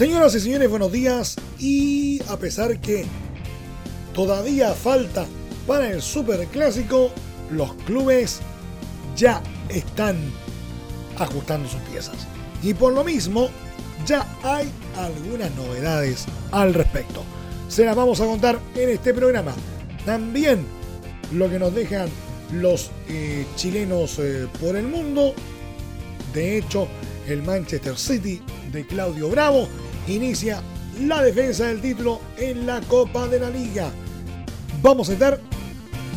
Señoras y señores, buenos días. Y a pesar que todavía falta para el Super Clásico, los clubes ya están ajustando sus piezas. Y por lo mismo, ya hay algunas novedades al respecto. Se las vamos a contar en este programa. También lo que nos dejan los eh, chilenos eh, por el mundo. De hecho, el Manchester City de Claudio Bravo inicia la defensa del título en la Copa de la Liga. Vamos a estar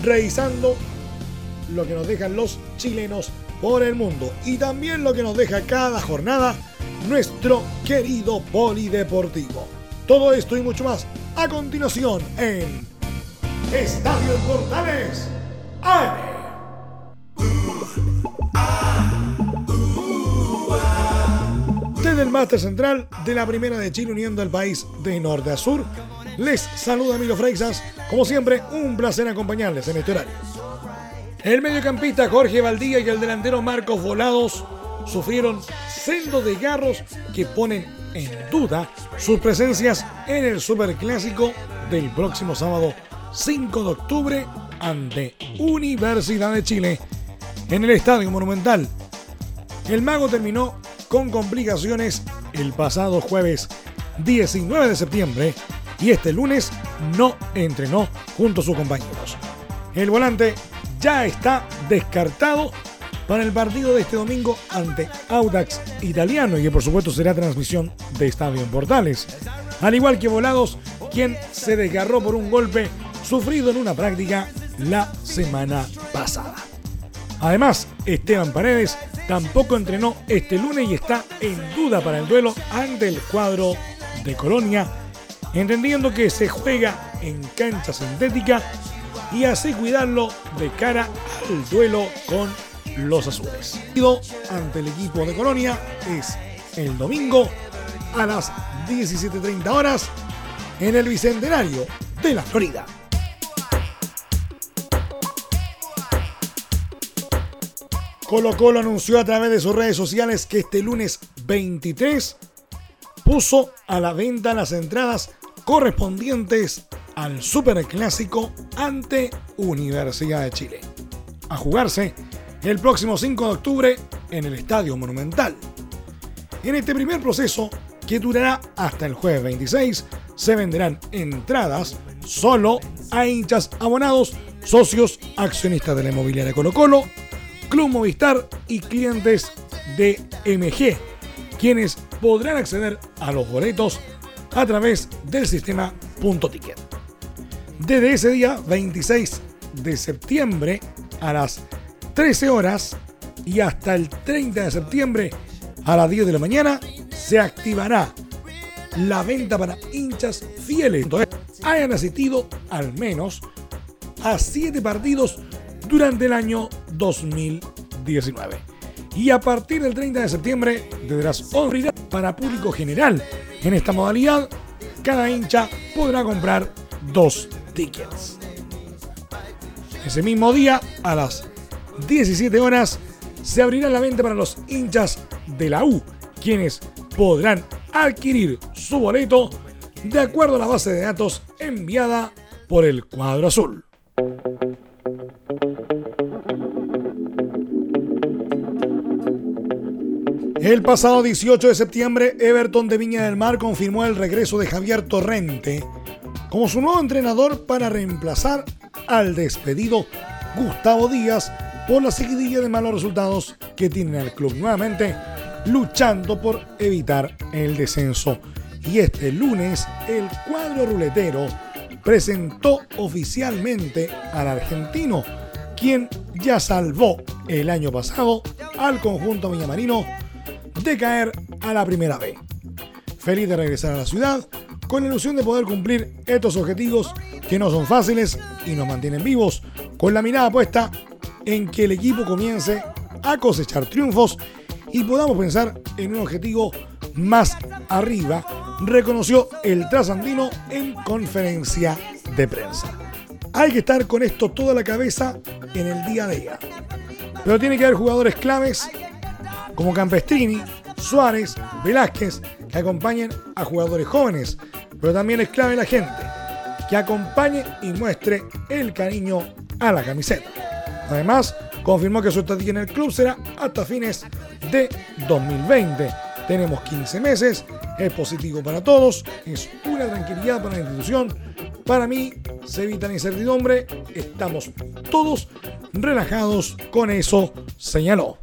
revisando lo que nos dejan los chilenos por el mundo y también lo que nos deja cada jornada nuestro querido polideportivo. Todo esto y mucho más a continuación en Estadio Portales AM. El máster central de la Primera de Chile uniendo al país de norte a sur, les saluda Milo Freixas. Como siempre, un placer acompañarles en este horario. El mediocampista Jorge Valdía y el delantero Marcos Volados sufrieron sendos de garros que ponen en duda sus presencias en el Superclásico del próximo sábado 5 de octubre ante Universidad de Chile en el Estadio Monumental. El mago terminó con complicaciones el pasado jueves 19 de septiembre y este lunes no entrenó junto a sus compañeros. El volante ya está descartado para el partido de este domingo ante Audax Italiano y que por supuesto será transmisión de Estadio en Portales. Al igual que Volados, quien se desgarró por un golpe sufrido en una práctica la semana pasada. Además, Esteban Paredes tampoco entrenó este lunes y está en duda para el duelo ante el cuadro de Colonia, entendiendo que se juega en cancha sintética y así cuidarlo de cara al duelo con los azules. Ante el equipo de Colonia es el domingo a las 17.30 horas en el Bicentenario de la Florida. Colo Colo anunció a través de sus redes sociales que este lunes 23 puso a la venta las entradas correspondientes al Superclásico ante Universidad de Chile, a jugarse el próximo 5 de octubre en el Estadio Monumental. En este primer proceso, que durará hasta el jueves 26, se venderán entradas solo a hinchas abonados, socios, accionistas de la inmobiliaria Colo Colo, Club Movistar y clientes de MG, quienes podrán acceder a los boletos a través del sistema Punto Ticket. Desde ese día 26 de septiembre a las 13 horas y hasta el 30 de septiembre a las 10 de la mañana se activará la venta para hinchas fieles. hayan asistido al menos a 7 partidos durante el año 2019. Y a partir del 30 de septiembre, las 11 para público general. En esta modalidad, cada hincha podrá comprar dos tickets. Ese mismo día, a las 17 horas, se abrirá la venta para los hinchas de la U, quienes podrán adquirir su boleto de acuerdo a la base de datos enviada por el cuadro azul. El pasado 18 de septiembre, Everton de Viña del Mar confirmó el regreso de Javier Torrente como su nuevo entrenador para reemplazar al despedido Gustavo Díaz por la seguidilla de malos resultados que tiene el club nuevamente luchando por evitar el descenso. Y este lunes el cuadro ruletero presentó oficialmente al argentino, quien ya salvó el año pasado al conjunto villamarino de caer a la primera vez. feliz de regresar a la ciudad, con la ilusión de poder cumplir estos objetivos que no son fáciles y nos mantienen vivos, con la mirada puesta en que el equipo comience a cosechar triunfos y podamos pensar en un objetivo más arriba, reconoció el trasandino en conferencia de prensa. Hay que estar con esto toda la cabeza en el día a día. Pero tiene que haber jugadores claves como Campestrini, Suárez, Velázquez, que acompañen a jugadores jóvenes. Pero también es clave la gente, que acompañe y muestre el cariño a la camiseta. Además, confirmó que su estadía en el club será hasta fines de 2020. Tenemos 15 meses, es positivo para todos, es una tranquilidad para la institución. Para mí se evita la incertidumbre, estamos todos relajados con eso, señaló.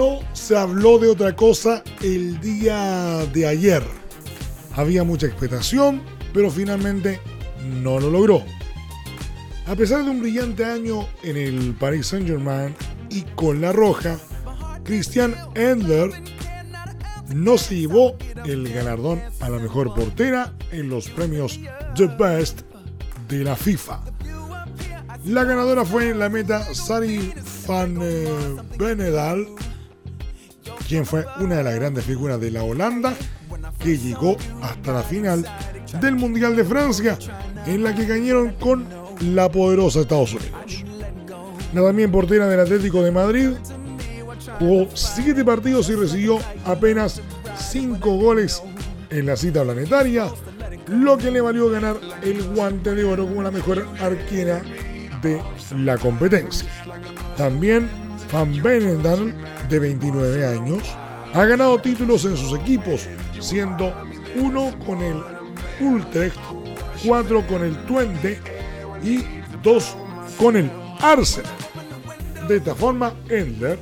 No se habló de otra cosa el día de ayer. Había mucha expectación, pero finalmente no lo logró. A pesar de un brillante año en el Paris Saint-Germain y con la roja, Christian Endler no se llevó el galardón a la mejor portera en los premios The Best de la FIFA. La ganadora fue la meta Sari van eh, Benedal, quien fue una de las grandes figuras de la Holanda que llegó hasta la final del Mundial de Francia, en la que cayeron con la poderosa Estados Unidos. La también portera del Atlético de Madrid jugó siete partidos y recibió apenas cinco goles en la cita planetaria, lo que le valió ganar el guante de oro como la mejor arquera de la competencia. También Van Benendal, de 29 años, ha ganado títulos en sus equipos, siendo uno con el Utrecht, cuatro con el Twente y dos con el Arsenal. De esta forma, Ender,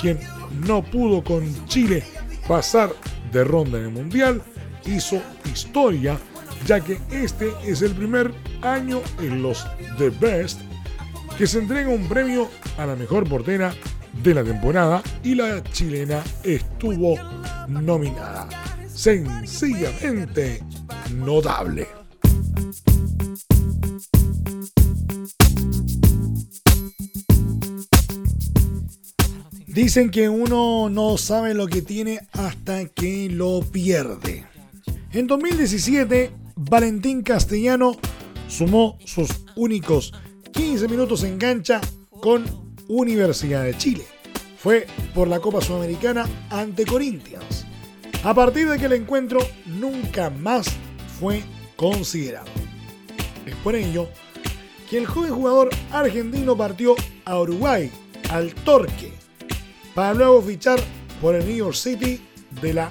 quien no pudo con Chile pasar de ronda en el Mundial, hizo historia, ya que este es el primer año en los The Best que se entrega un premio a la mejor portera de la temporada y la chilena estuvo nominada. Sencillamente notable. Dicen que uno no sabe lo que tiene hasta que lo pierde. En 2017, Valentín Castellano sumó sus únicos 15 minutos en cancha con Universidad de Chile. Fue por la Copa Sudamericana ante Corinthians. A partir de que el encuentro nunca más fue considerado. Es por ello que el joven jugador argentino partió a Uruguay, al Torque, para luego fichar por el New York City de la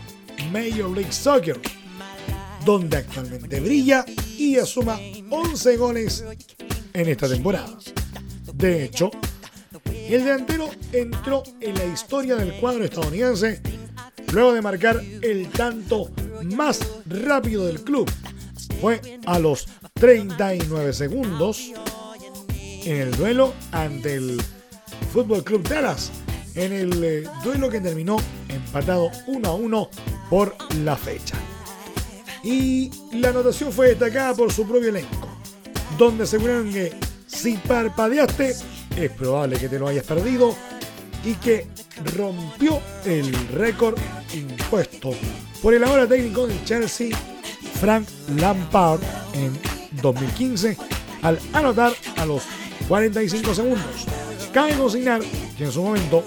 Major League Soccer, donde actualmente brilla y asuma 11 goles en esta temporada. De hecho, el delantero entró en la historia del cuadro estadounidense luego de marcar el tanto más rápido del club. Fue a los 39 segundos en el duelo ante el Fútbol Club Dallas en el eh, duelo que terminó empatado 1 a 1 por la fecha. Y la anotación fue destacada por su propio elenco, donde aseguraron que si parpadeaste es probable que te lo hayas perdido y que rompió el récord impuesto por el ahora técnico del Chelsea, Frank Lampard, en 2015 al anotar a los 45 segundos. Cabe consignar que en su momento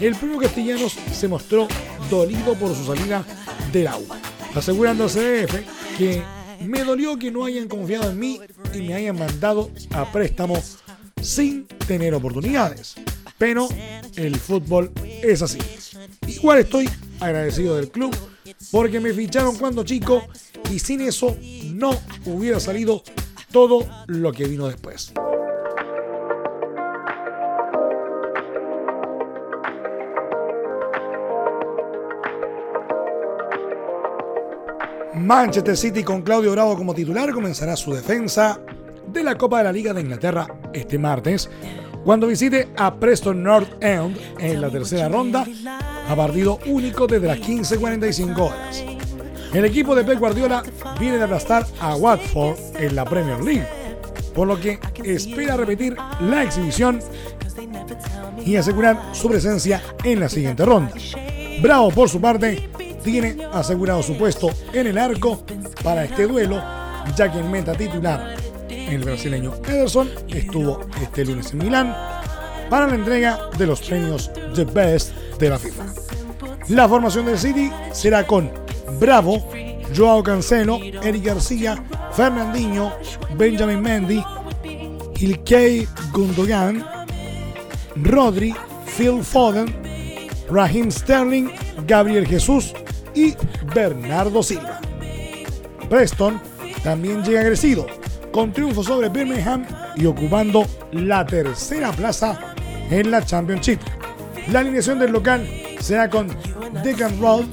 el primo Castellanos se mostró dolido por su salida del agua, asegurando a CDF que me dolió que no hayan confiado en mí y me hayan mandado a préstamo sin tener oportunidades. Pero el fútbol es así. Igual estoy agradecido del club porque me ficharon cuando chico y sin eso no hubiera salido todo lo que vino después. Manchester City con Claudio Bravo como titular comenzará su defensa de la Copa de la Liga de Inglaterra este martes cuando visite a Preston North End en la tercera ronda a partido único desde las 15.45 horas. El equipo de Pep Guardiola viene de aplastar a Watford en la Premier League, por lo que espera repetir la exhibición y asegurar su presencia en la siguiente ronda. Bravo, por su parte, tiene asegurado su puesto en el arco para este duelo, ya que en meta titular el brasileño Ederson estuvo este lunes en Milán para la entrega de los premios The Best de la FIFA. La formación del City será con Bravo, Joao Cancelo, Eric García, Fernandinho, Benjamin Mendy, Ilkay Gundogan, Rodri, Phil Foden, Raheem Sterling, Gabriel Jesús y Bernardo Silva. Preston también llega agresivo con triunfo sobre Birmingham y ocupando la tercera plaza en la Championship. La alineación del local será con Declan Roth,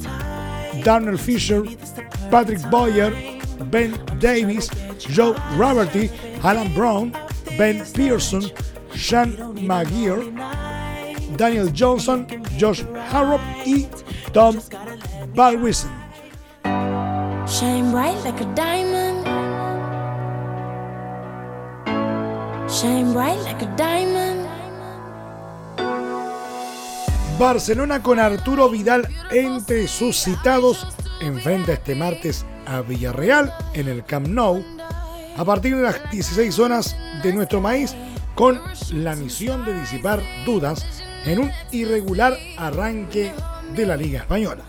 Darnell Fisher, Patrick Boyer, Ben Davis, Joe Roberty, Alan Brown, Ben Pearson, Sean McGear, Daniel Johnson, Josh Harrop y Tom Balwison. Shine bright like a diamond. Barcelona con Arturo Vidal entre sus citados enfrenta este martes a Villarreal en el Camp Nou a partir de las 16 zonas de nuestro país con la misión de disipar dudas en un irregular arranque de la Liga Española.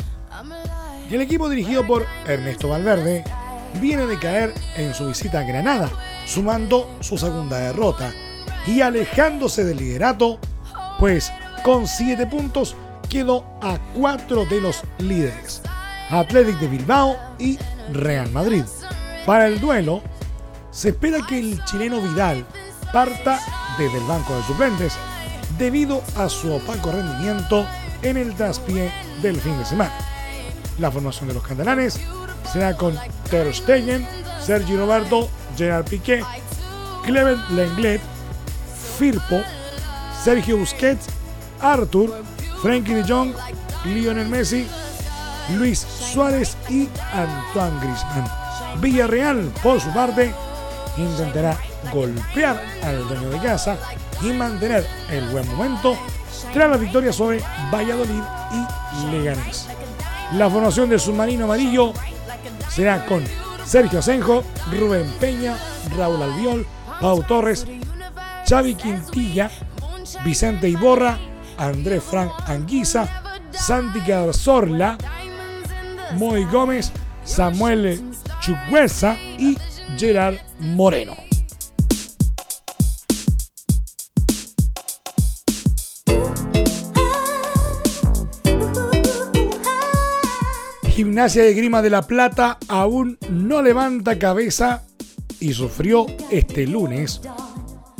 Y el equipo dirigido por Ernesto Valverde viene de caer en su visita a Granada sumando su segunda derrota y alejándose del liderato, pues con 7 puntos quedó a 4 de los líderes, Athletic de Bilbao y Real Madrid. Para el duelo, se espera que el chileno Vidal parta desde el banco de suplentes debido a su opaco rendimiento en el traspié del fin de semana. La formación de los catalanes será con Ter Stegen, Sergi Roberto Gerard Piqué, Clement Lenglet, Firpo, Sergio Busquets, Arthur, Frankie de Jong, Lionel Messi, Luis Suárez y Antoine Griezmann. Villarreal, por su parte, intentará golpear al dueño de casa y mantener el buen momento tras la victoria sobre Valladolid y Leganés. La formación del submarino amarillo será con Sergio Asenjo, Rubén Peña, Raúl Albiol, Pau Torres, Xavi Quintilla, Vicente Iborra, Andrés Frank Anguisa, Santi Cazorla, Moy Gómez, Samuel Chukwesa y Gerard Moreno. Gimnasia de Grima de la Plata aún no levanta cabeza y sufrió este lunes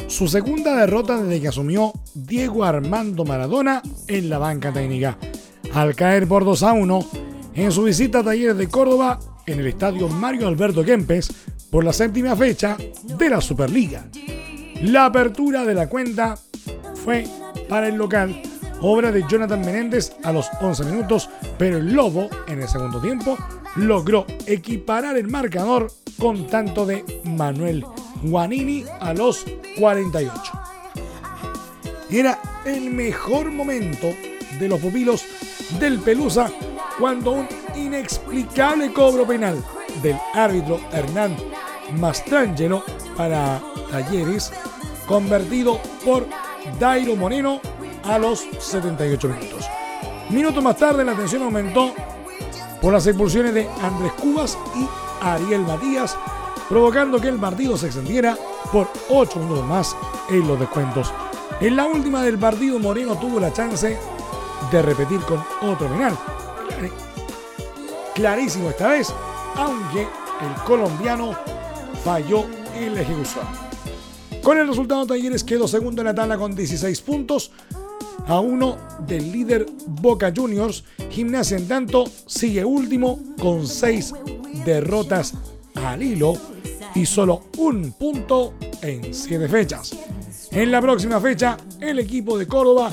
su segunda derrota desde que asumió Diego Armando Maradona en la banca técnica, al caer por 2 a 1 en su visita a Talleres de Córdoba en el estadio Mario Alberto Kempes por la séptima fecha de la Superliga. La apertura de la cuenta fue para el local obra de Jonathan Menéndez a los 11 minutos, pero el Lobo en el segundo tiempo logró equiparar el marcador con tanto de Manuel Guanini a los 48. Era el mejor momento de los pupilos del Pelusa cuando un inexplicable cobro penal del árbitro Hernán Mastrangelo para Talleres, convertido por Dairo Moreno a los 78 minutos. Minutos más tarde la tensión aumentó por las expulsiones de Andrés Cubas y Ariel Matías, provocando que el partido se extendiera por 8 minutos más en los descuentos. En la última del partido Moreno tuvo la chance de repetir con otro penal. Clarísimo esta vez, aunque el colombiano falló en la ejecución. Con el resultado Talleres quedó segundo en la tabla con 16 puntos, a uno del líder Boca Juniors. Gimnasia en tanto sigue último con seis derrotas al hilo y solo un punto en siete fechas. En la próxima fecha, el equipo de Córdoba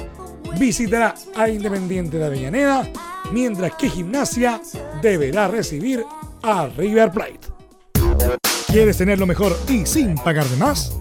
visitará a Independiente de Avellaneda, mientras que Gimnasia deberá recibir a River Plate. ¿Quieres tener lo mejor y sin pagar de más?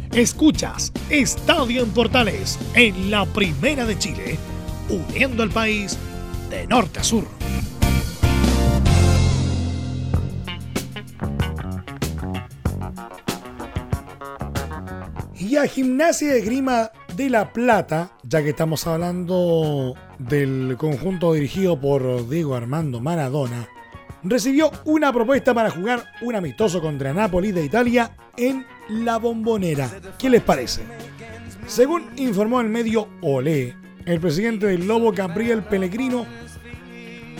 Escuchas Estadio en Portales en la Primera de Chile, uniendo al país de norte a sur. Y a Gimnasia de Grima de La Plata, ya que estamos hablando del conjunto dirigido por Diego Armando Maradona, recibió una propuesta para jugar un amistoso contra Napoli de Italia en La Bombonera. ¿Qué les parece? Según informó el medio Olé, el presidente del Lobo Gabriel Pellegrino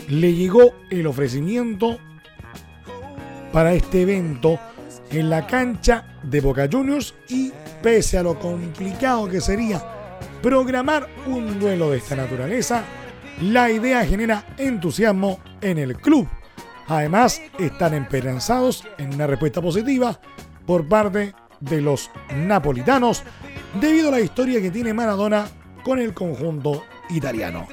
le llegó el ofrecimiento para este evento en la cancha de Boca Juniors y pese a lo complicado que sería programar un duelo de esta naturaleza, la idea genera entusiasmo en el club. Además, están esperanzados en una respuesta positiva por parte de los napolitanos debido a la historia que tiene Maradona con el conjunto italiano.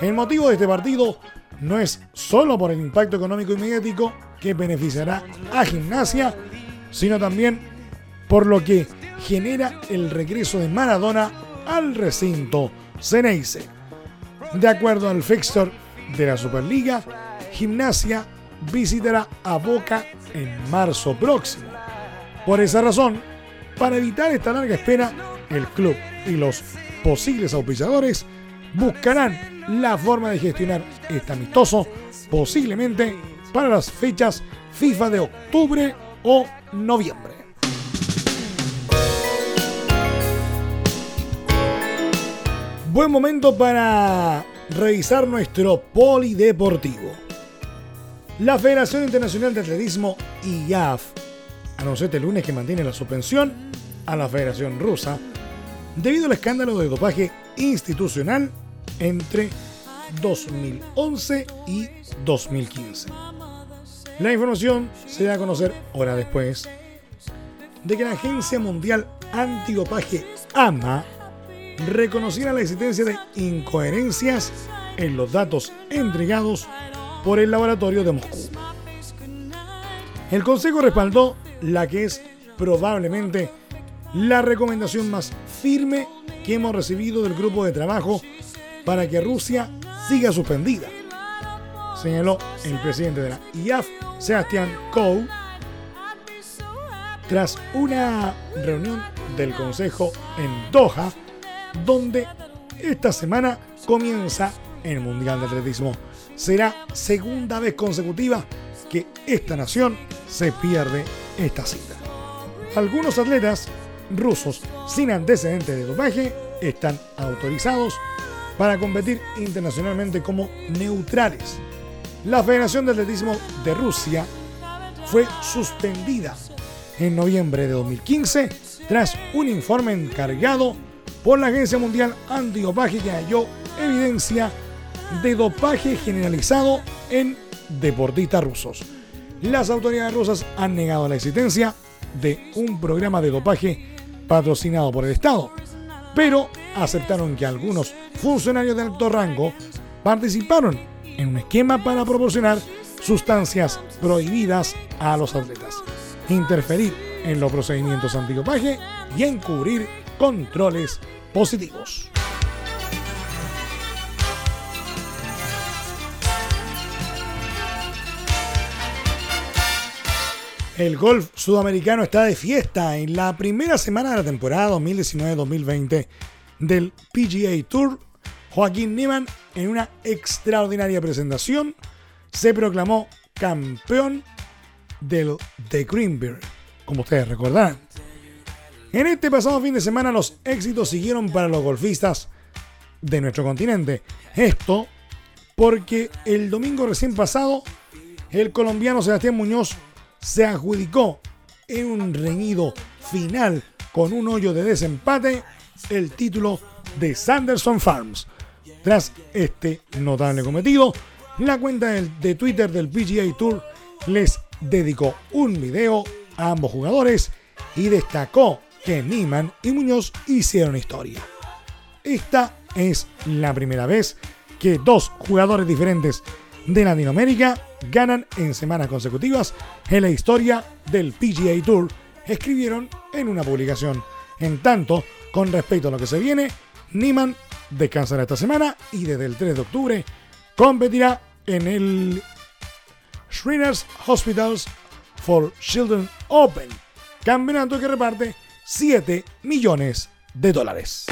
El motivo de este partido no es solo por el impacto económico y mediático que beneficiará a Gimnasia, sino también por lo que genera el regreso de Maradona al recinto Ceneice. De acuerdo al fixture de la Superliga, Gimnasia visitará a Boca en marzo próximo. Por esa razón, para evitar esta larga espera, el club y los posibles auspiciadores buscarán la forma de gestionar este amistoso, posiblemente para las fechas FIFA de octubre o noviembre. Buen momento para revisar nuestro polideportivo. La Federación Internacional de Atletismo, IAF, anunció este lunes que mantiene la suspensión a la Federación Rusa debido al escándalo de dopaje institucional entre 2011 y 2015. La información se da a conocer hora después de que la Agencia Mundial Antidopaje AMA reconociera la existencia de incoherencias en los datos entregados por el laboratorio de Moscú. El Consejo respaldó la que es probablemente la recomendación más firme que hemos recibido del grupo de trabajo para que Rusia siga suspendida, señaló el presidente de la IAF, Sebastián Coe, tras una reunión del Consejo en Doha, donde esta semana comienza el Mundial de Atletismo. Será segunda vez consecutiva que esta nación se pierde esta cita. Algunos atletas rusos sin antecedentes de dopaje están autorizados para competir internacionalmente como neutrales. La Federación de Atletismo de Rusia fue suspendida en noviembre de 2015 tras un informe encargado por la Agencia Mundial Antidopaje que halló evidencia de dopaje generalizado en deportistas rusos. Las autoridades rusas han negado la existencia de un programa de dopaje patrocinado por el Estado, pero aceptaron que algunos funcionarios de alto rango participaron en un esquema para proporcionar sustancias prohibidas a los atletas, interferir en los procedimientos antidopaje y encubrir controles positivos. El golf sudamericano está de fiesta en la primera semana de la temporada 2019-2020 del PGA Tour. Joaquín Niemann, en una extraordinaria presentación, se proclamó campeón del The Greenberg, como ustedes recordarán. En este pasado fin de semana los éxitos siguieron para los golfistas de nuestro continente. Esto porque el domingo recién pasado el colombiano Sebastián Muñoz se adjudicó en un reñido final con un hoyo de desempate el título de Sanderson Farms. Tras este notable cometido, la cuenta de Twitter del PGA Tour les dedicó un video a ambos jugadores y destacó que Niman y Muñoz hicieron historia. Esta es la primera vez que dos jugadores diferentes de Latinoamérica ganan en semanas consecutivas en la historia del PGA Tour, escribieron en una publicación. En tanto, con respecto a lo que se viene, Niman descansará esta semana y desde el 3 de octubre competirá en el Shriners Hospitals for Children Open, campeonato que reparte 7 millones de dólares.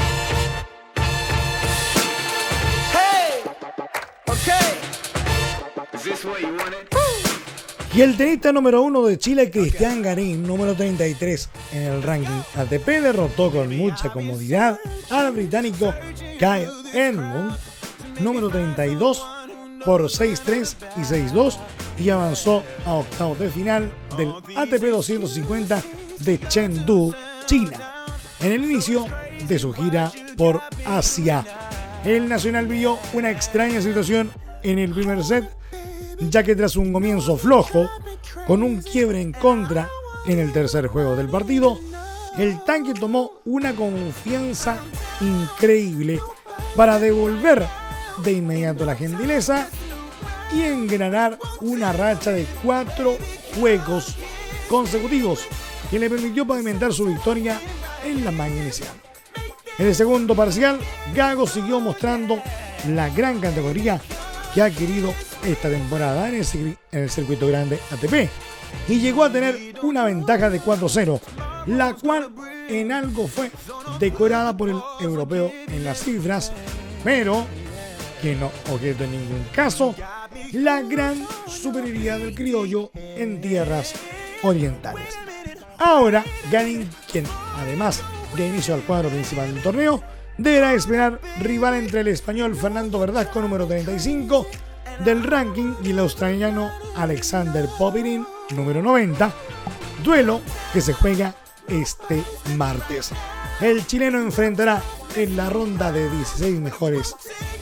Y el tenista número uno de Chile, Cristian Garín, número 33 en el ranking ATP, derrotó con mucha comodidad al británico Kyle Edmund, número 32, por 6-3 y 6-2 y avanzó a octavos de final del ATP 250 de Chengdu, China, en el inicio de su gira por Asia. El Nacional vio una extraña situación en el primer set ya que tras un comienzo flojo, con un quiebre en contra en el tercer juego del partido, el tanque tomó una confianza increíble para devolver de inmediato la gentileza y engranar una racha de cuatro juegos consecutivos que le permitió pavimentar su victoria en la mañana inicial. En el segundo parcial, Gago siguió mostrando la gran categoría que ha adquirido esta temporada en el, circuito grande ATP y llegó a tener una ventaja de 4-0, la cual en algo fue decorada por el europeo en las cifras, pero que no objeto en ningún caso la gran superioridad del criollo en tierras orientales. Ahora, Ganin, quien además de inicio al cuadro principal del torneo, deberá esperar rival entre el español Fernando Verdasco número 35 del ranking y el australiano Alexander Popirin, número 90, duelo que se juega este martes. El chileno enfrentará en la ronda de 16 mejores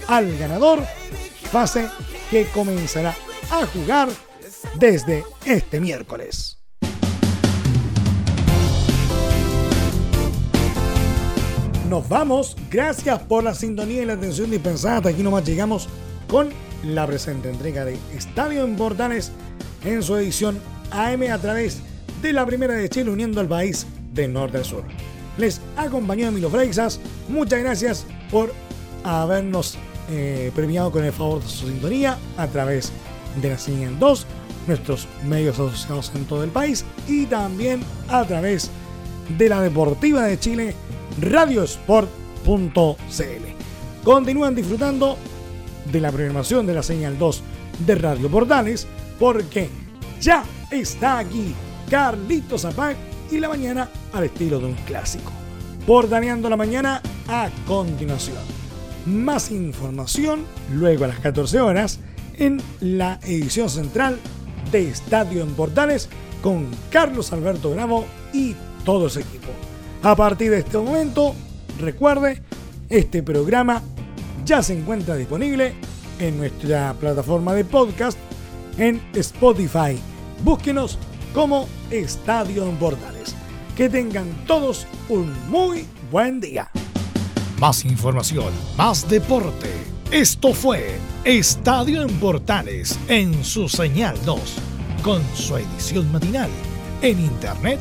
al ganador, fase que comenzará a jugar desde este miércoles. Nos vamos, gracias por la sintonía y la atención dispensada. Hasta aquí nomás llegamos con la presente entrega de Estadio en Portales en su edición AM a través de la Primera de Chile uniendo al país de norte a sur. Les acompañó Emilio Freixas. Muchas gracias por habernos eh, premiado con el favor de su sintonía a través de la señal 2, nuestros medios asociados en todo el país y también a través de la Deportiva de Chile, radiosport.cl. Continúan disfrutando de la programación de la señal 2 de Radio Portales, porque ya está aquí Carlitos Zapac y la mañana al estilo de un clásico. Portaneando la mañana a continuación. Más información luego a las 14 horas en la edición central de Estadio en Portales con Carlos Alberto Bravo y todo su equipo. A partir de este momento, recuerde, este programa ya se encuentra disponible en nuestra plataforma de podcast en Spotify. Búsquenos como Estadio en Portales. Que tengan todos un muy buen día. Más información, más deporte. Esto fue Estadio en Portales en su señal 2, con su edición matinal. En internet